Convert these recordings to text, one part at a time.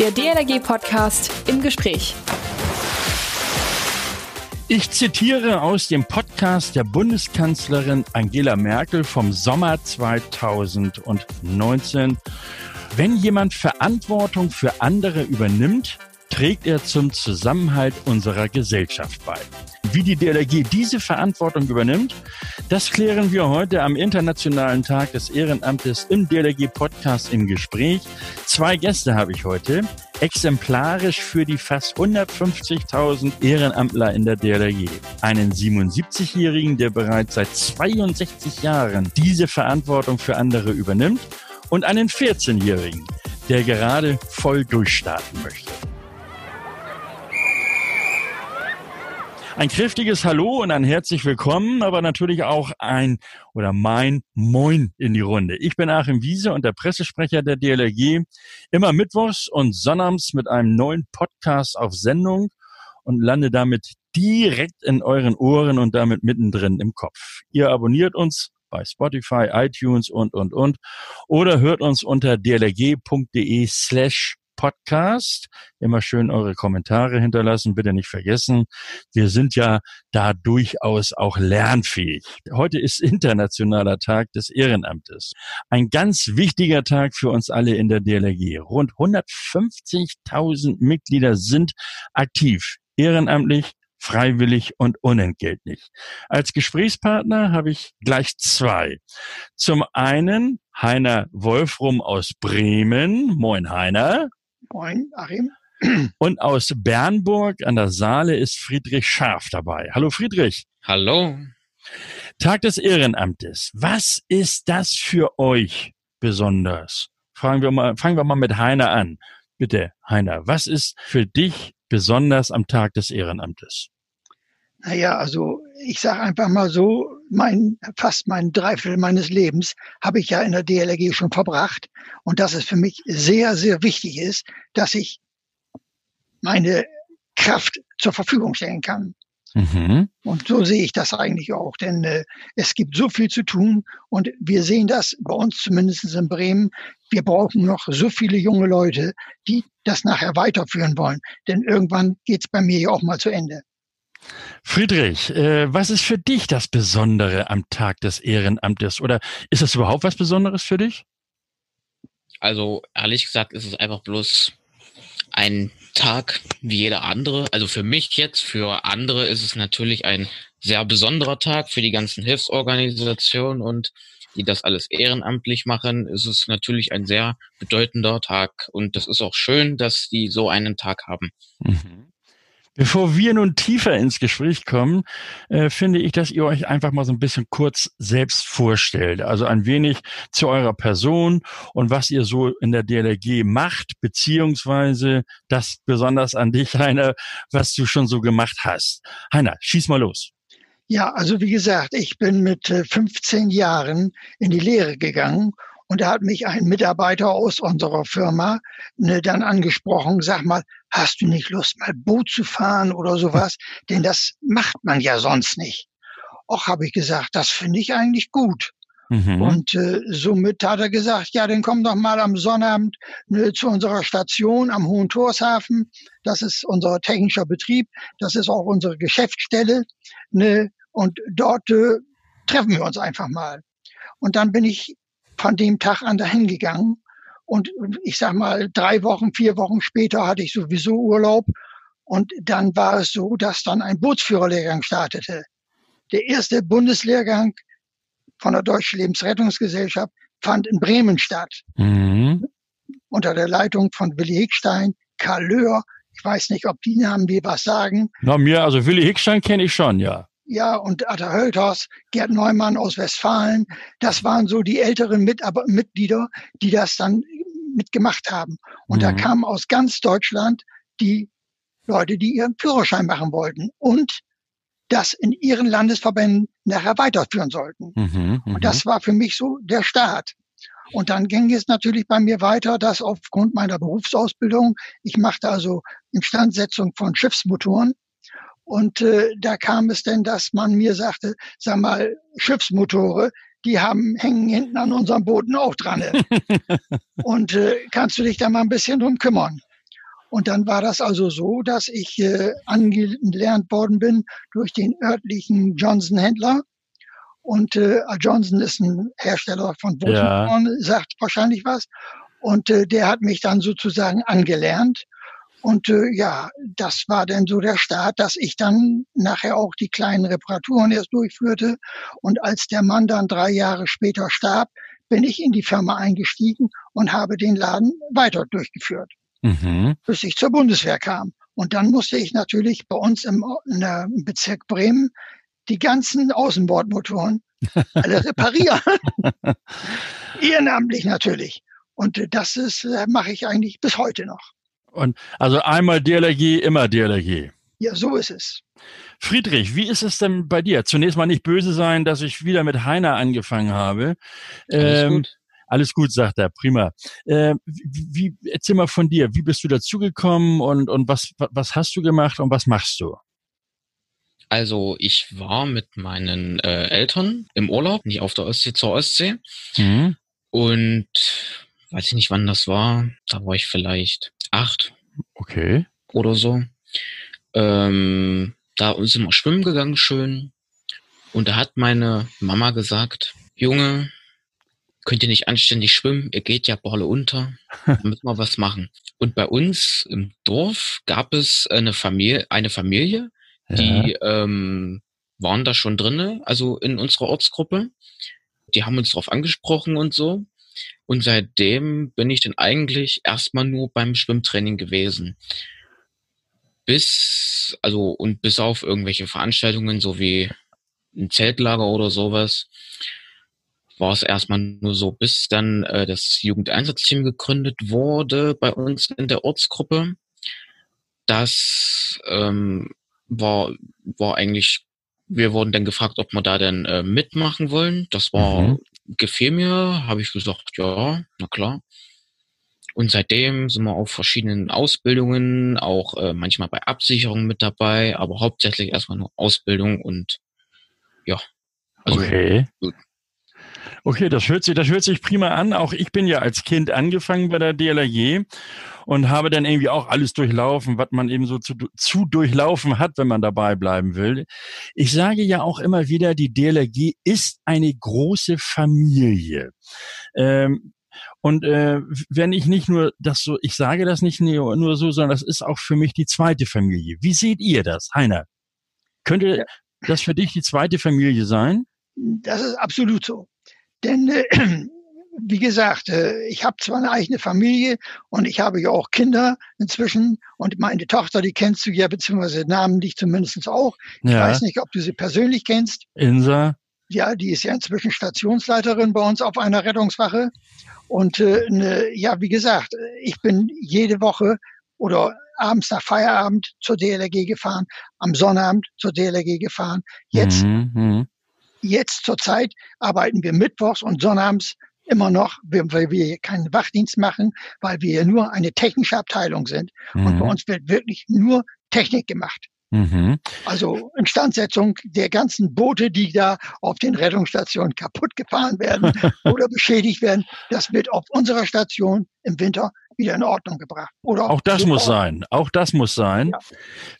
Der DLRG-Podcast im Gespräch. Ich zitiere aus dem Podcast der Bundeskanzlerin Angela Merkel vom Sommer 2019. Wenn jemand Verantwortung für andere übernimmt, trägt er zum Zusammenhalt unserer Gesellschaft bei. Wie die DLRG diese Verantwortung übernimmt, das klären wir heute am Internationalen Tag des Ehrenamtes im DLRG Podcast im Gespräch. Zwei Gäste habe ich heute, exemplarisch für die fast 150.000 Ehrenamtler in der DLRG. Einen 77-Jährigen, der bereits seit 62 Jahren diese Verantwortung für andere übernimmt und einen 14-Jährigen, der gerade voll durchstarten möchte. Ein kräftiges Hallo und ein herzlich willkommen, aber natürlich auch ein oder mein Moin in die Runde. Ich bin Achim Wiese und der Pressesprecher der DLRG. Immer mittwochs und sonnabends mit einem neuen Podcast auf Sendung und lande damit direkt in euren Ohren und damit mittendrin im Kopf. Ihr abonniert uns bei Spotify, iTunes und, und, und. Oder hört uns unter dlrg.de slash Podcast. Immer schön eure Kommentare hinterlassen, bitte nicht vergessen. Wir sind ja da durchaus auch lernfähig. Heute ist Internationaler Tag des Ehrenamtes. Ein ganz wichtiger Tag für uns alle in der DLRG. Rund 150.000 Mitglieder sind aktiv, ehrenamtlich, freiwillig und unentgeltlich. Als Gesprächspartner habe ich gleich zwei. Zum einen Heiner Wolfrum aus Bremen. Moin Heiner. Moin, Achim. Und aus Bernburg an der Saale ist Friedrich Scharf dabei. Hallo Friedrich. Hallo. Tag des Ehrenamtes. Was ist das für euch besonders? Fragen wir mal, fangen wir mal mit Heiner an. Bitte, Heiner, was ist für dich besonders am Tag des Ehrenamtes? Naja, also ich sage einfach mal so, mein, fast mein Dreiviertel meines Lebens habe ich ja in der DLRG schon verbracht. Und dass es für mich sehr, sehr wichtig ist, dass ich meine Kraft zur Verfügung stellen kann. Mhm. Und so sehe ich das eigentlich auch, denn äh, es gibt so viel zu tun und wir sehen das bei uns zumindest in Bremen. Wir brauchen noch so viele junge Leute, die das nachher weiterführen wollen, denn irgendwann geht es bei mir ja auch mal zu Ende. Friedrich, äh, was ist für dich das Besondere am Tag des Ehrenamtes? Oder ist das überhaupt was Besonderes für dich? Also ehrlich gesagt ist es einfach bloß ein Tag wie jeder andere. Also für mich jetzt, für andere ist es natürlich ein sehr besonderer Tag für die ganzen Hilfsorganisationen und die das alles ehrenamtlich machen, ist es natürlich ein sehr bedeutender Tag. Und das ist auch schön, dass die so einen Tag haben. Mhm. Bevor wir nun tiefer ins Gespräch kommen, äh, finde ich, dass ihr euch einfach mal so ein bisschen kurz selbst vorstellt. Also ein wenig zu eurer Person und was ihr so in der DLRG macht, beziehungsweise das besonders an dich, Heiner, was du schon so gemacht hast. Heiner, schieß mal los. Ja, also wie gesagt, ich bin mit 15 äh, Jahren in die Lehre gegangen und da hat mich ein Mitarbeiter aus unserer Firma ne, dann angesprochen, sag mal, hast du nicht Lust, mal Boot zu fahren oder sowas? Denn das macht man ja sonst nicht. Och, habe ich gesagt, das finde ich eigentlich gut. Mhm. Und äh, somit hat er gesagt, ja, dann komm doch mal am Sonnabend ne, zu unserer Station am Hohen Torshafen. Das ist unser technischer Betrieb. Das ist auch unsere Geschäftsstelle. Ne, und dort äh, treffen wir uns einfach mal. Und dann bin ich von dem Tag an dahin gegangen. Und ich sag mal, drei Wochen, vier Wochen später hatte ich sowieso Urlaub. Und dann war es so, dass dann ein Bootsführerlehrgang startete. Der erste Bundeslehrgang von der Deutschen Lebensrettungsgesellschaft fand in Bremen statt. Mhm. Unter der Leitung von Willi Hickstein, Karl Löhr. Ich weiß nicht, ob die Namen dir was sagen. Na, mir, also Willi Hickstein kenne ich schon, ja ja, und Atta Hölters, Gerd Neumann aus Westfalen. Das waren so die älteren Mit Mitglieder, die das dann mitgemacht haben. Und mhm. da kamen aus ganz Deutschland die Leute, die ihren Führerschein machen wollten und das in ihren Landesverbänden nachher weiterführen sollten. Mhm, und das mhm. war für mich so der Start. Und dann ging es natürlich bei mir weiter, dass aufgrund meiner Berufsausbildung, ich machte also Instandsetzung von Schiffsmotoren, und äh, da kam es denn, dass man mir sagte, sag mal, Schiffsmotore, die haben, hängen hinten an unserem Booten auch dran. und äh, kannst du dich da mal ein bisschen drum kümmern? Und dann war das also so, dass ich äh, angelernt worden bin durch den örtlichen Johnson-Händler. Und äh, Johnson ist ein Hersteller von Bootsmotoren, ja. sagt wahrscheinlich was. Und äh, der hat mich dann sozusagen angelernt. Und äh, ja, das war dann so der Start, dass ich dann nachher auch die kleinen Reparaturen erst durchführte. Und als der Mann dann drei Jahre später starb, bin ich in die Firma eingestiegen und habe den Laden weiter durchgeführt, mhm. bis ich zur Bundeswehr kam. Und dann musste ich natürlich bei uns im, im Bezirk Bremen die ganzen Außenbordmotoren alle reparieren. Ehrenamtlich natürlich. Und das ist, äh, mache ich eigentlich bis heute noch. Und also einmal DLRG, immer DLRG. Ja, so ist es. Friedrich, wie ist es denn bei dir? Zunächst mal nicht böse sein, dass ich wieder mit Heiner angefangen habe. Alles ähm, gut. Alles gut, sagt er, prima. Äh, wie, wie, erzähl mal von dir, wie bist du dazugekommen und, und was, was hast du gemacht und was machst du? Also ich war mit meinen äh, Eltern im Urlaub, nicht auf der Ostsee zur Ostsee. Mhm. Und weiß ich nicht, wann das war. Da war ich vielleicht acht. Okay. Oder so. Ähm, da sind wir schwimmen gegangen, schön. Und da hat meine Mama gesagt, Junge, könnt ihr nicht anständig schwimmen, ihr geht ja Balle unter, da müssen wir was machen. Und bei uns im Dorf gab es eine Familie, eine Familie, die ja. ähm, waren da schon drinne, also in unserer Ortsgruppe. Die haben uns drauf angesprochen und so. Und seitdem bin ich dann eigentlich erstmal nur beim Schwimmtraining gewesen bis, also und bis auf irgendwelche Veranstaltungen, so wie ein Zeltlager oder sowas, war es erstmal nur so, bis dann äh, das Jugendeinsatzteam gegründet wurde bei uns in der Ortsgruppe. Das ähm, war, war eigentlich, wir wurden dann gefragt, ob wir da denn äh, mitmachen wollen. Das war, mhm. Gefiel mir, habe ich gesagt, ja, na klar. Und seitdem sind wir auf verschiedenen Ausbildungen, auch äh, manchmal bei Absicherungen mit dabei, aber hauptsächlich erstmal nur Ausbildung und ja. Also, okay. Gut. Okay, das hört sich, das hört sich prima an. Auch ich bin ja als Kind angefangen bei der DLRG und habe dann irgendwie auch alles durchlaufen, was man eben so zu, zu durchlaufen hat, wenn man dabei bleiben will. Ich sage ja auch immer wieder, die DLRG ist eine große Familie. Ähm, und äh, wenn ich nicht nur das so, ich sage das nicht nur, nur so, sondern das ist auch für mich die zweite Familie. Wie seht ihr das, Heiner? Könnte das für dich die zweite Familie sein? Das ist absolut so. Denn äh, wie gesagt, äh, ich habe zwar eine eigene Familie und ich habe ja auch Kinder inzwischen und meine Tochter, die kennst du ja, beziehungsweise Namen dich zumindest auch. Ich ja. weiß nicht, ob du sie persönlich kennst. Insa. Ja, die ist ja inzwischen Stationsleiterin bei uns auf einer Rettungswache. Und äh, ne, ja, wie gesagt, ich bin jede Woche oder abends nach Feierabend zur DLRG gefahren, am Sonnabend zur DLRG gefahren. Jetzt, mhm, mhm. Jetzt zur Zeit arbeiten wir mittwochs und sonnabends immer noch, weil wir keinen Wachdienst machen, weil wir nur eine technische Abteilung sind. Mhm. Und bei uns wird wirklich nur Technik gemacht. Mhm. Also Instandsetzung der ganzen Boote, die da auf den Rettungsstationen kaputt gefahren werden oder beschädigt werden, das wird auf unserer Station im Winter wieder in Ordnung gebracht. Oder auch das muss sein. Auch das muss sein. Ja.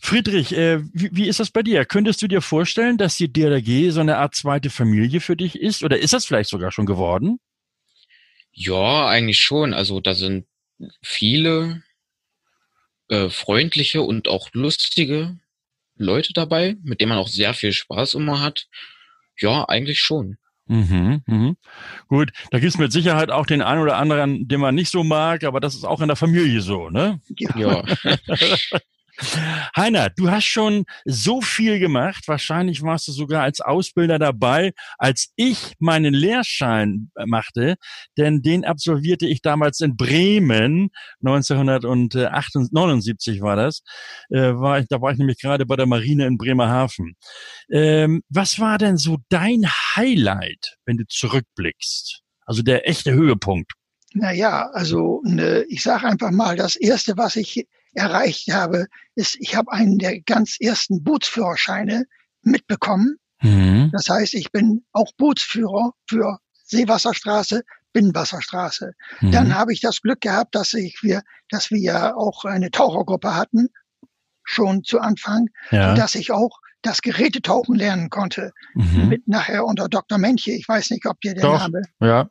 Friedrich, äh, wie, wie, ist das bei dir? Könntest du dir vorstellen, dass die DRG so eine Art zweite Familie für dich ist? Oder ist das vielleicht sogar schon geworden? Ja, eigentlich schon. Also da sind viele äh, freundliche und auch lustige Leute dabei, mit denen man auch sehr viel Spaß immer hat. Ja, eigentlich schon. Mhm, mhm. Gut, da gibt es mit Sicherheit auch den einen oder anderen, den man nicht so mag, aber das ist auch in der Familie so, ne? Ja. Heiner, du hast schon so viel gemacht. Wahrscheinlich warst du sogar als Ausbilder dabei, als ich meinen Lehrschein machte, denn den absolvierte ich damals in Bremen. 1979 war das. Äh, war ich, da war ich nämlich gerade bei der Marine in Bremerhaven. Ähm, was war denn so dein Highlight, wenn du zurückblickst? Also der echte Höhepunkt. Naja, also ne, ich sage einfach mal, das Erste, was ich erreicht habe, ist, ich habe einen der ganz ersten Bootsführerscheine mitbekommen. Mhm. Das heißt, ich bin auch Bootsführer für Seewasserstraße, Binnenwasserstraße. Mhm. Dann habe ich das Glück gehabt, dass ich wir, dass wir ja auch eine Tauchergruppe hatten, schon zu Anfang, ja. dass ich auch das Gerätetauchen lernen konnte. Mhm. Mit nachher unter Dr. Menche, ich weiß nicht, ob dir der Doch, Name ja.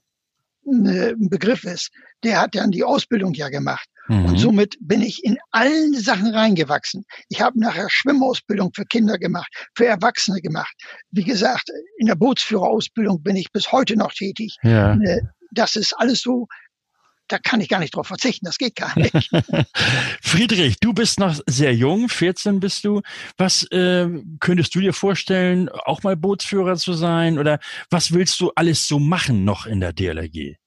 ein Begriff ist. Der hat dann die Ausbildung ja gemacht. Mhm. Und somit bin ich in allen Sachen reingewachsen. Ich habe nachher Schwimmausbildung für Kinder gemacht, für Erwachsene gemacht. Wie gesagt, in der Bootsführerausbildung bin ich bis heute noch tätig. Ja. Äh, das ist alles so da kann ich gar nicht drauf verzichten, das geht gar nicht. Friedrich, du bist noch sehr jung, 14 bist du. Was äh, könntest du dir vorstellen, auch mal Bootsführer zu sein? Oder was willst du alles so machen noch in der DLRG?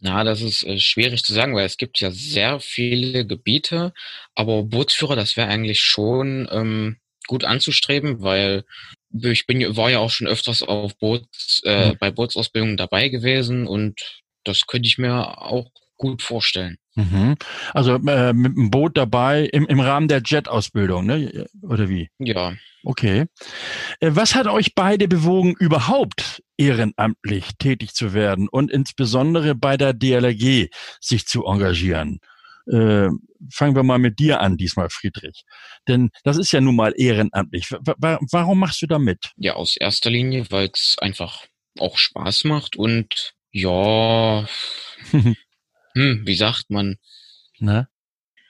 Na, das ist äh, schwierig zu sagen, weil es gibt ja sehr viele Gebiete, aber Bootsführer, das wäre eigentlich schon ähm, gut anzustreben, weil ich bin war ja auch schon öfters auf Boots, äh, bei Bootsausbildungen dabei gewesen und das könnte ich mir auch gut vorstellen. Mhm. Also äh, mit dem Boot dabei im, im Rahmen der Jet-Ausbildung, ne? Oder wie? Ja. Okay. Äh, was hat euch beide bewogen, überhaupt ehrenamtlich tätig zu werden und insbesondere bei der DLRG sich zu engagieren? Äh, fangen wir mal mit dir an, diesmal Friedrich. Denn das ist ja nun mal ehrenamtlich. W warum machst du da mit? Ja, aus erster Linie, weil es einfach auch Spaß macht und ja, hm, wie sagt man? Ne?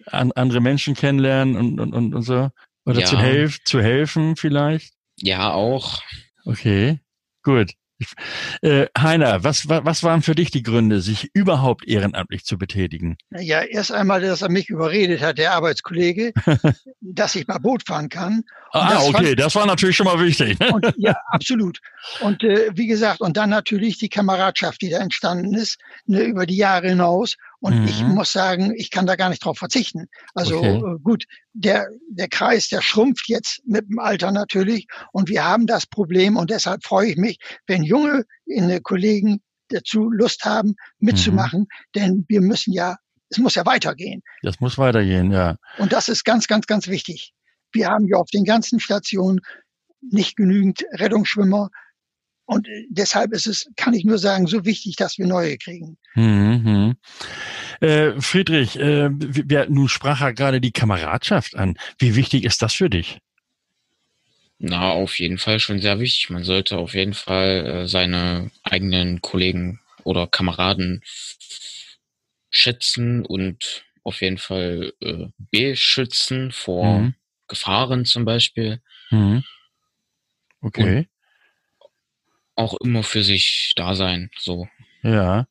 An, andere Menschen kennenlernen und, und, und, und so. Oder ja. zu, helf, zu helfen vielleicht? Ja, auch. Okay, gut. Äh, Heiner, was, was, was waren für dich die Gründe, sich überhaupt ehrenamtlich zu betätigen? Ja, erst einmal, dass er mich überredet hat, der Arbeitskollege, dass ich mal Boot fahren kann. ah, das okay, fand, das war natürlich schon mal wichtig. Ne? Und, ja, absolut. Und äh, wie gesagt, und dann natürlich die Kameradschaft, die da entstanden ist, ne, über die Jahre hinaus. Und mhm. ich muss sagen, ich kann da gar nicht drauf verzichten. Also okay. äh, gut, der, der Kreis, der schrumpft jetzt mit dem Alter natürlich. Und wir haben das Problem. Und deshalb freue ich mich, wenn junge äh, Kollegen dazu Lust haben, mitzumachen. Mhm. Denn wir müssen ja, es muss ja weitergehen. Das muss weitergehen, ja. Und das ist ganz, ganz, ganz wichtig. Wir haben ja auf den ganzen Stationen nicht genügend Rettungsschwimmer, und äh, deshalb ist es, kann ich nur sagen, so wichtig, dass wir neue kriegen. Mhm. Äh, Friedrich, äh, wir, nun sprach er gerade die Kameradschaft an. Wie wichtig ist das für dich? Na, auf jeden Fall schon sehr wichtig. Man sollte auf jeden Fall äh, seine eigenen Kollegen oder Kameraden schätzen und auf jeden Fall äh, beschützen vor mhm. Gefahren zum Beispiel. Mhm. Okay. Und auch immer für sich da sein, so. Ja.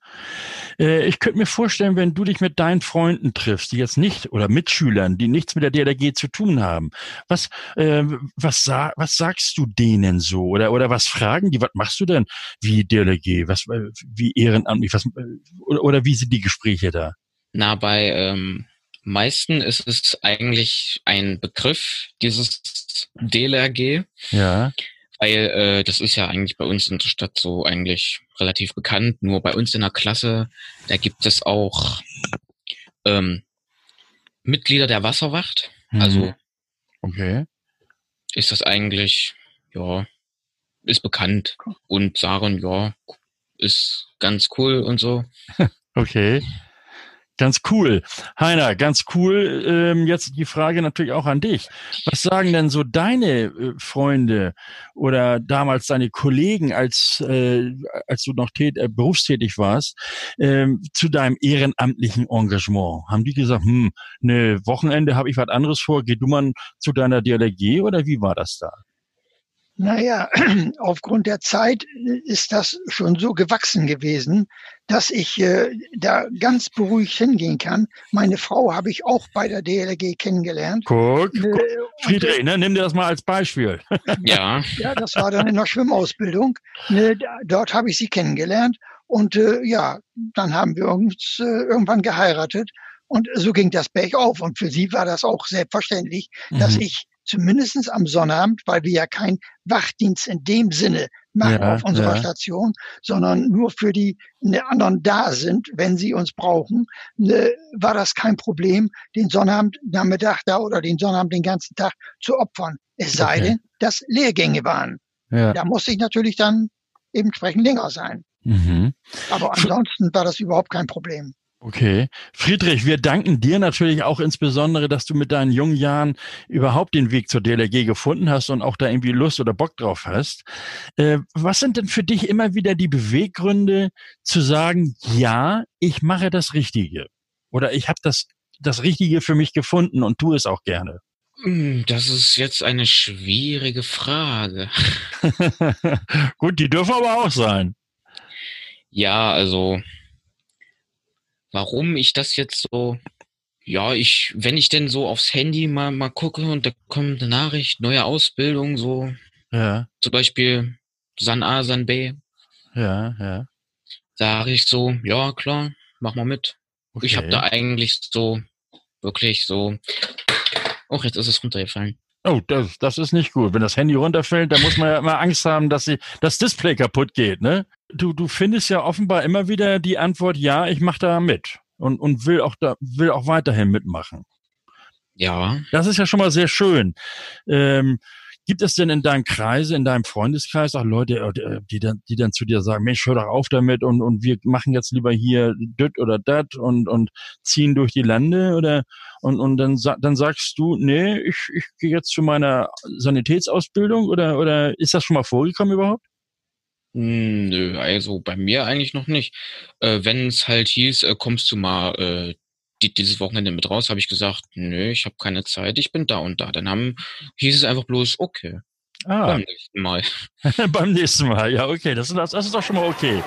Äh, ich könnte mir vorstellen, wenn du dich mit deinen Freunden triffst, die jetzt nicht, oder Mitschülern, die nichts mit der DLRG zu tun haben, was, äh, was, sa was sagst du denen so? Oder, oder was fragen die? Was machst du denn wie DLRG? Was, äh, wie ehrenamtlich? Was, äh, oder, oder wie sind die Gespräche da? Na, bei ähm, meisten ist es eigentlich ein Begriff, dieses DLRG. Ja weil äh, das ist ja eigentlich bei uns in der Stadt so eigentlich relativ bekannt. Nur bei uns in der Klasse, da gibt es auch ähm, Mitglieder der Wasserwacht. Mhm. Also okay. ist das eigentlich, ja, ist bekannt. Und sagen, ja, ist ganz cool und so. okay. Ganz cool. Heiner, ganz cool. Ähm, jetzt die Frage natürlich auch an dich. Was sagen denn so deine äh, Freunde oder damals deine Kollegen, als, äh, als du noch tät, äh, berufstätig warst, ähm, zu deinem ehrenamtlichen Engagement? Haben die gesagt, hm, ne Wochenende habe ich was anderes vor, geh du mal zu deiner DLRG oder wie war das da? Naja, aufgrund der Zeit ist das schon so gewachsen gewesen, dass ich äh, da ganz beruhigt hingehen kann. Meine Frau habe ich auch bei der DLG kennengelernt. Guck, äh, guck. Friedrich, ne, nimm dir das mal als Beispiel. ja. Ja, das war dann in der Schwimmausbildung. Ne, dort habe ich sie kennengelernt. Und äh, ja, dann haben wir uns äh, irgendwann geheiratet. Und so ging das Berg auf. Und für sie war das auch selbstverständlich, mhm. dass ich zumindestens am Sonnabend, weil wir ja kein Wachdienst in dem Sinne machen ja, auf unserer ja. Station, sondern nur für die ne, anderen da sind, wenn sie uns brauchen, ne, war das kein Problem, den Sonnabend Nachmittag da oder den Sonnabend den ganzen Tag zu opfern. Es sei okay. denn, dass Lehrgänge waren. Ja. Da musste ich natürlich dann eben entsprechend länger sein. Mhm. Aber ansonsten war das überhaupt kein Problem. Okay. Friedrich, wir danken dir natürlich auch insbesondere, dass du mit deinen jungen Jahren überhaupt den Weg zur DLRG gefunden hast und auch da irgendwie Lust oder Bock drauf hast. Äh, was sind denn für dich immer wieder die Beweggründe zu sagen, ja, ich mache das Richtige? Oder ich habe das, das Richtige für mich gefunden und tue es auch gerne? Hm, das ist jetzt eine schwierige Frage. Gut, die dürfen aber auch sein. Ja, also warum ich das jetzt so, ja, ich, wenn ich denn so aufs Handy mal, mal gucke und da kommt eine Nachricht, neue Ausbildung, so, ja. zum Beispiel San A, San B. Ja, ja. Sage ich so, ja, klar, mach mal mit. Okay. Ich habe da eigentlich so, wirklich so, oh, jetzt ist es runtergefallen. Oh, das, das ist nicht gut. Wenn das Handy runterfällt, dann muss man ja immer Angst haben, dass sie, das Display kaputt geht, ne? Du, du findest ja offenbar immer wieder die Antwort, ja, ich mache da mit und, und will auch da, will auch weiterhin mitmachen. Ja. Das ist ja schon mal sehr schön. Ähm, Gibt es denn in deinem Kreise, in deinem Freundeskreis auch Leute, äh, die dann, die dann zu dir sagen, Mensch, hör doch auf damit und, und wir machen jetzt lieber hier düt oder dat und, und ziehen durch die Lande oder und, und dann, dann sagst du, nee, ich, ich gehe jetzt zu meiner Sanitätsausbildung oder, oder ist das schon mal vorgekommen überhaupt? Hm, nö, also bei mir eigentlich noch nicht. Äh, Wenn es halt hieß, äh, kommst du mal äh, die, dieses Wochenende mit raus, habe ich gesagt, nö, ich habe keine Zeit, ich bin da und da. Dann haben, hieß es einfach bloß, okay. Ah. Beim nächsten Mal. Beim nächsten Mal, ja, okay. Das, das, das ist doch schon mal okay.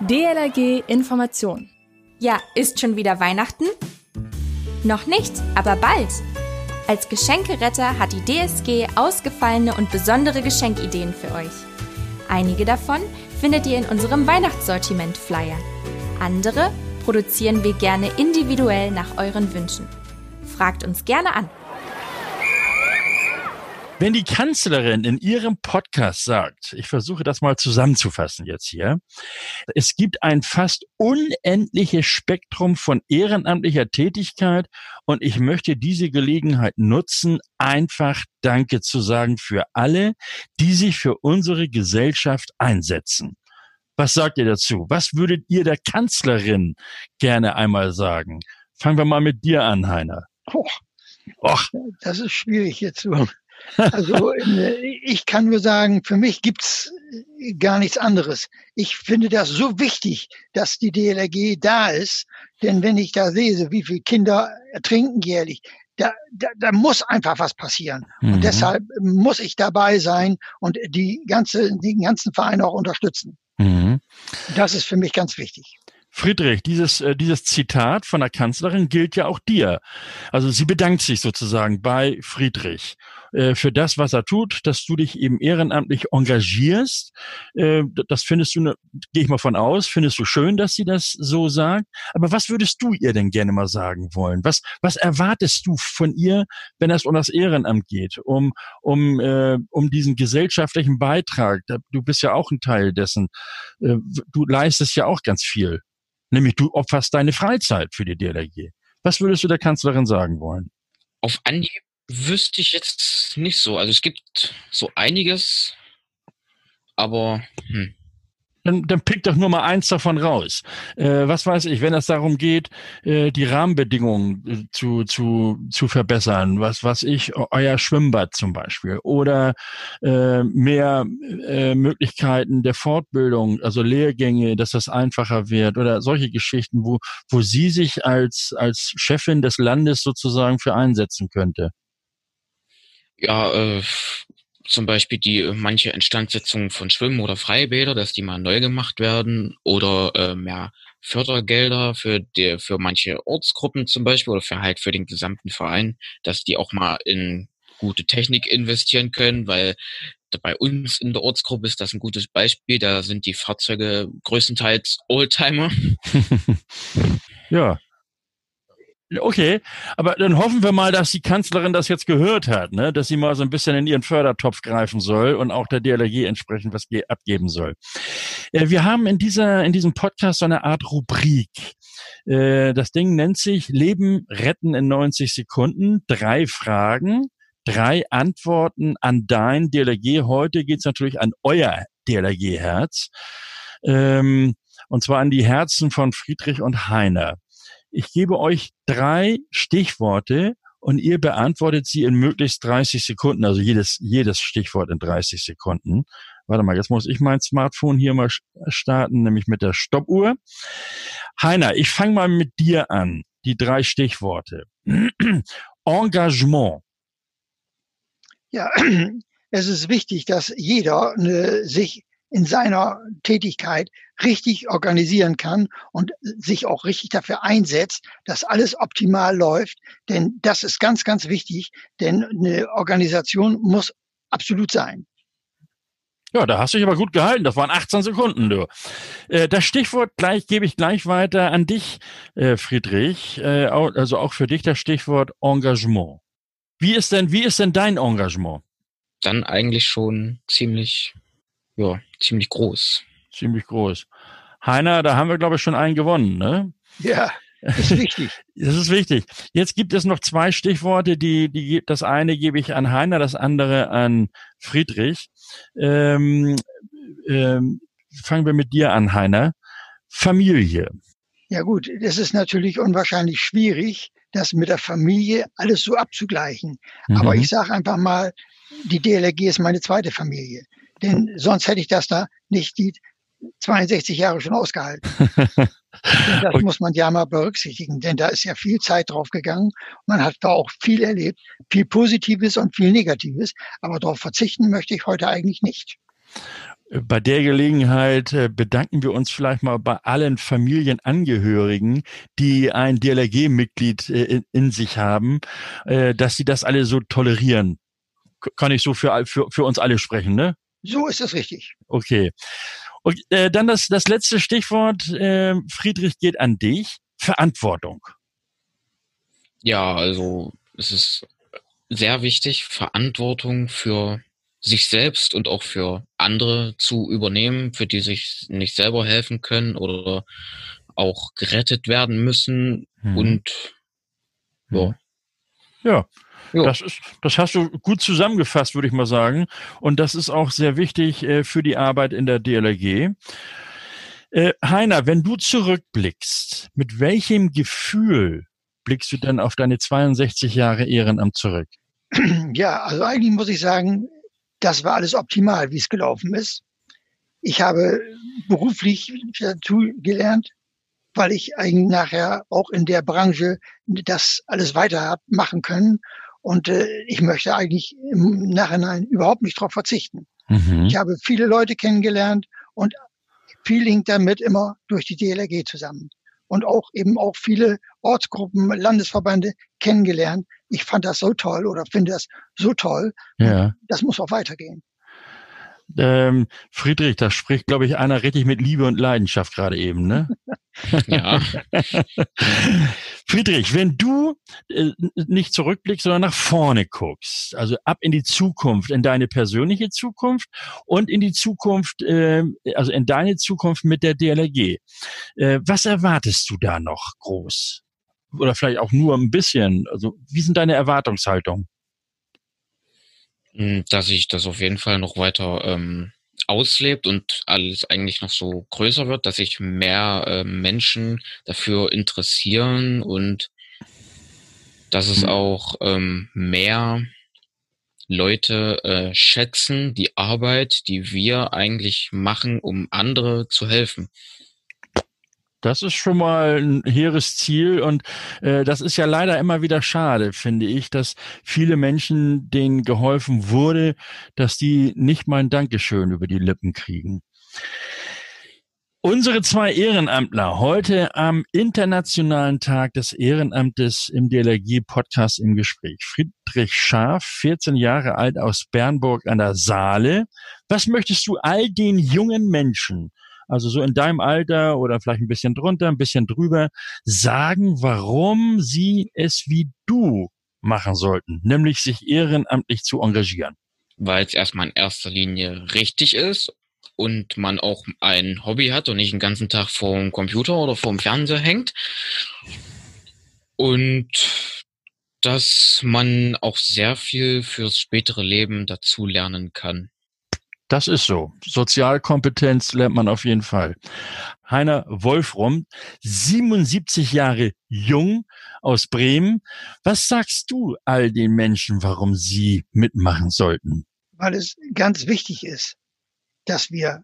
DLRG Information. Ja, ist schon wieder Weihnachten? Noch nicht, aber bald. Als Geschenkeretter hat die DSG ausgefallene und besondere Geschenkideen für euch. Einige davon findet ihr in unserem Weihnachtssortiment-Flyer. Andere produzieren wir gerne individuell nach euren Wünschen. Fragt uns gerne an. Wenn die Kanzlerin in ihrem Podcast sagt, ich versuche das mal zusammenzufassen jetzt hier, es gibt ein fast unendliches Spektrum von ehrenamtlicher Tätigkeit und ich möchte diese Gelegenheit nutzen, einfach Danke zu sagen für alle, die sich für unsere Gesellschaft einsetzen. Was sagt ihr dazu? Was würdet ihr der Kanzlerin gerne einmal sagen? Fangen wir mal mit dir an, Heiner. Och, Och. Das ist schwierig jetzt so. Also äh, ich kann nur sagen, für mich gibt's äh, gar nichts anderes. Ich finde das so wichtig, dass die DLRG da ist. Denn wenn ich da lese, wie viele Kinder ertrinken jährlich, da, da, da muss einfach was passieren. Mhm. Und deshalb muss ich dabei sein und die ganze, den ganzen Verein auch unterstützen. Mhm. Das ist für mich ganz wichtig. Friedrich, dieses, äh, dieses Zitat von der Kanzlerin gilt ja auch dir. Also sie bedankt sich sozusagen bei Friedrich äh, für das, was er tut, dass du dich eben ehrenamtlich engagierst. Äh, das findest du, ne, gehe ich mal von aus, findest du schön, dass sie das so sagt. Aber was würdest du ihr denn gerne mal sagen wollen? Was, was erwartest du von ihr, wenn es um das Ehrenamt geht, um, um, äh, um diesen gesellschaftlichen Beitrag? Du bist ja auch ein Teil dessen. Äh, du leistest ja auch ganz viel. Nämlich du opferst deine Freizeit für die DLRG. Was würdest du der Kanzlerin sagen wollen? Auf Anhieb wüsste ich jetzt nicht so. Also es gibt so einiges, aber hm dann, dann pick doch nur mal eins davon raus. Äh, was weiß ich, wenn es darum geht, äh, die Rahmenbedingungen äh, zu, zu, zu verbessern, was weiß ich, euer Schwimmbad zum Beispiel oder äh, mehr äh, Möglichkeiten der Fortbildung, also Lehrgänge, dass das einfacher wird oder solche Geschichten, wo, wo sie sich als, als Chefin des Landes sozusagen für einsetzen könnte. Ja, äh, zum Beispiel die äh, manche Instandsetzung von Schwimmen oder Freibäder, dass die mal neu gemacht werden oder äh, mehr Fördergelder für die, für manche Ortsgruppen zum Beispiel oder für halt für den gesamten Verein, dass die auch mal in gute Technik investieren können, weil bei uns in der Ortsgruppe ist das ein gutes Beispiel. Da sind die Fahrzeuge größtenteils Oldtimer. ja, Okay, aber dann hoffen wir mal, dass die Kanzlerin das jetzt gehört hat, ne? dass sie mal so ein bisschen in ihren Fördertopf greifen soll und auch der DLRG entsprechend was abgeben soll. Äh, wir haben in dieser in diesem Podcast so eine Art Rubrik. Äh, das Ding nennt sich Leben retten in 90 Sekunden. Drei Fragen, drei Antworten an dein DLRG. Heute geht's natürlich an euer DLRG-Herz. Ähm, und zwar an die Herzen von Friedrich und Heiner. Ich gebe euch drei Stichworte und ihr beantwortet sie in möglichst 30 Sekunden, also jedes, jedes Stichwort in 30 Sekunden. Warte mal, jetzt muss ich mein Smartphone hier mal starten, nämlich mit der Stoppuhr. Heiner, ich fange mal mit dir an. Die drei Stichworte. Engagement. Ja, es ist wichtig, dass jeder ne, sich in seiner Tätigkeit richtig organisieren kann und sich auch richtig dafür einsetzt, dass alles optimal läuft. Denn das ist ganz, ganz wichtig, denn eine Organisation muss absolut sein. Ja, da hast du dich aber gut gehalten. Das waren 18 Sekunden, du. Äh, das Stichwort gleich gebe ich gleich weiter an dich, äh, Friedrich. Äh, also auch für dich das Stichwort Engagement. Wie ist denn, wie ist denn dein Engagement? Dann eigentlich schon ziemlich, ja, ziemlich groß. Ziemlich groß. Heiner, da haben wir, glaube ich, schon einen gewonnen, ne? Ja. Das ist wichtig. Das ist wichtig. Jetzt gibt es noch zwei Stichworte, die, die, das eine gebe ich an Heiner, das andere an Friedrich. Ähm, ähm, fangen wir mit dir an, Heiner. Familie. Ja gut, das ist natürlich unwahrscheinlich schwierig, das mit der Familie alles so abzugleichen. Mhm. Aber ich sage einfach mal, die DLRG ist meine zweite Familie. Denn sonst hätte ich das da nicht die 62 Jahre schon ausgehalten. das okay. muss man ja mal berücksichtigen, denn da ist ja viel Zeit drauf gegangen. Man hat da auch viel erlebt, viel Positives und viel Negatives. Aber darauf verzichten möchte ich heute eigentlich nicht. Bei der Gelegenheit äh, bedanken wir uns vielleicht mal bei allen Familienangehörigen, die ein DLRG-Mitglied äh, in sich haben, äh, dass sie das alle so tolerieren. Kann ich so für, für, für uns alle sprechen, ne? So ist es richtig. Okay. Und äh, dann das, das letzte Stichwort, äh, Friedrich, geht an dich. Verantwortung. Ja, also es ist sehr wichtig, Verantwortung für sich selbst und auch für andere zu übernehmen, für die sich nicht selber helfen können oder auch gerettet werden müssen. Hm. Und ja. Ja, das, ist, das hast du gut zusammengefasst, würde ich mal sagen. Und das ist auch sehr wichtig äh, für die Arbeit in der DLRG. Äh, Heiner, wenn du zurückblickst, mit welchem Gefühl blickst du denn auf deine 62 Jahre Ehrenamt zurück? Ja, also eigentlich muss ich sagen, das war alles optimal, wie es gelaufen ist. Ich habe beruflich dazu gelernt, weil ich eigentlich nachher auch in der Branche das alles weiter machen können und äh, ich möchte eigentlich im Nachhinein überhaupt nicht darauf verzichten. Mhm. Ich habe viele Leute kennengelernt und viel hängt damit immer durch die DLRG zusammen. Und auch eben auch viele Ortsgruppen, Landesverbände kennengelernt. Ich fand das so toll oder finde das so toll. Ja. Das muss auch weitergehen. Ähm, Friedrich, da spricht, glaube ich, einer richtig mit Liebe und Leidenschaft gerade eben, ne? ja. Friedrich, wenn du äh, nicht zurückblickst, sondern nach vorne guckst, also ab in die Zukunft, in deine persönliche Zukunft und in die Zukunft, äh, also in deine Zukunft mit der DLRG, äh, was erwartest du da noch groß? Oder vielleicht auch nur ein bisschen? Also, wie sind deine Erwartungshaltungen? Hm, dass sich das auf jeden Fall noch weiter ähm, auslebt und alles eigentlich noch so größer wird, dass sich mehr äh, Menschen dafür interessieren und dass es mhm. auch ähm, mehr Leute äh, schätzen die Arbeit, die wir eigentlich machen, um andere zu helfen. Das ist schon mal ein hehres Ziel und äh, das ist ja leider immer wieder schade, finde ich, dass viele Menschen, denen geholfen wurde, dass die nicht mal ein Dankeschön über die Lippen kriegen. Unsere zwei Ehrenamtler heute am Internationalen Tag des Ehrenamtes im DLRG-Podcast im Gespräch. Friedrich Scharf, 14 Jahre alt aus Bernburg an der Saale. Was möchtest du all den jungen Menschen also so in deinem Alter oder vielleicht ein bisschen drunter, ein bisschen drüber, sagen, warum sie es wie du machen sollten, nämlich sich ehrenamtlich zu engagieren. Weil es erstmal in erster Linie richtig ist und man auch ein Hobby hat und nicht den ganzen Tag vorm Computer oder vorm Fernseher hängt. Und dass man auch sehr viel fürs spätere Leben dazu lernen kann. Das ist so. Sozialkompetenz lernt man auf jeden Fall. Heiner Wolfrum, 77 Jahre jung aus Bremen. Was sagst du all den Menschen, warum sie mitmachen sollten? Weil es ganz wichtig ist, dass wir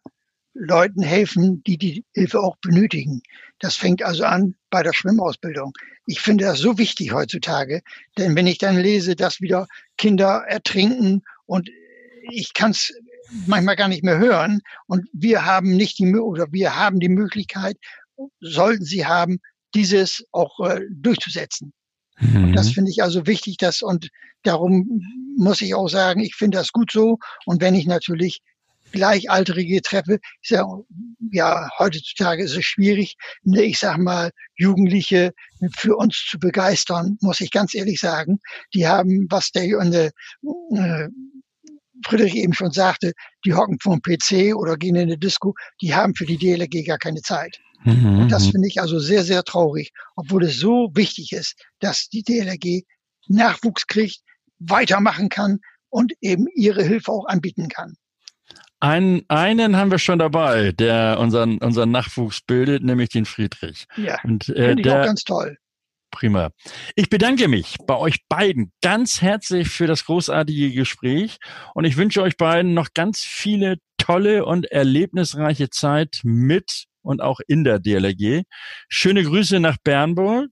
Leuten helfen, die die Hilfe auch benötigen. Das fängt also an bei der Schwimmausbildung. Ich finde das so wichtig heutzutage, denn wenn ich dann lese, dass wieder Kinder ertrinken und ich kann es manchmal gar nicht mehr hören und wir haben nicht die oder wir haben die Möglichkeit, sollten sie haben, dieses auch äh, durchzusetzen. Mhm. Und das finde ich also wichtig, dass und darum muss ich auch sagen, ich finde das gut so. Und wenn ich natürlich Gleichaltrige treffe, ich sag, ja, heutzutage ist es schwierig, ne, ich sag mal, Jugendliche für uns zu begeistern, muss ich ganz ehrlich sagen. Die haben, was der äh, Friedrich eben schon sagte, die hocken vom PC oder gehen in eine Disco, die haben für die DLRG gar keine Zeit. Mhm. Und das mhm. finde ich also sehr, sehr traurig, obwohl es so wichtig ist, dass die DLRG Nachwuchs kriegt, weitermachen kann und eben ihre Hilfe auch anbieten kann. Einen, einen haben wir schon dabei, der unseren, unseren Nachwuchs bildet, nämlich den Friedrich. Ja, und, äh, finde ich der, auch ganz toll. Prima. Ich bedanke mich bei euch beiden ganz herzlich für das großartige Gespräch und ich wünsche euch beiden noch ganz viele tolle und erlebnisreiche Zeit mit und auch in der DLRG. Schöne Grüße nach Bernburg,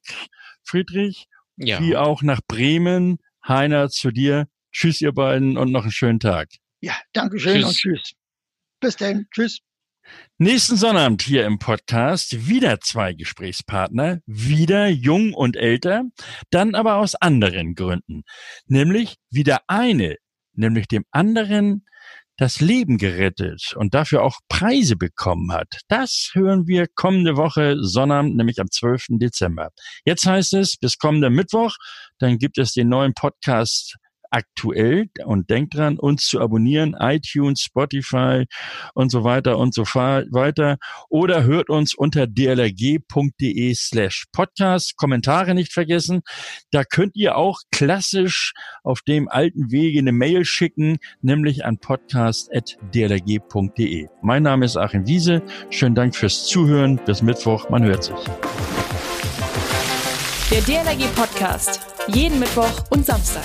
Friedrich, ja. wie auch nach Bremen. Heiner, zu dir. Tschüss, ihr beiden, und noch einen schönen Tag. Ja, danke schön tschüss. und tschüss. Bis dann. Tschüss. Nächsten Sonnabend hier im Podcast wieder zwei Gesprächspartner, wieder jung und älter, dann aber aus anderen Gründen. Nämlich wieder eine, nämlich dem anderen das Leben gerettet und dafür auch Preise bekommen hat. Das hören wir kommende Woche Sonnabend, nämlich am 12. Dezember. Jetzt heißt es, bis kommender Mittwoch, dann gibt es den neuen Podcast aktuell und denkt dran, uns zu abonnieren, iTunes, Spotify und so weiter und so weiter. Oder hört uns unter dlrg.de slash podcast. Kommentare nicht vergessen. Da könnt ihr auch klassisch auf dem alten Wege eine Mail schicken, nämlich an podcast.dlrg.de. Mein Name ist Achim Wiese. Schönen Dank fürs Zuhören. Bis Mittwoch. Man hört sich. Der DLRG Podcast. Jeden Mittwoch und Samstag.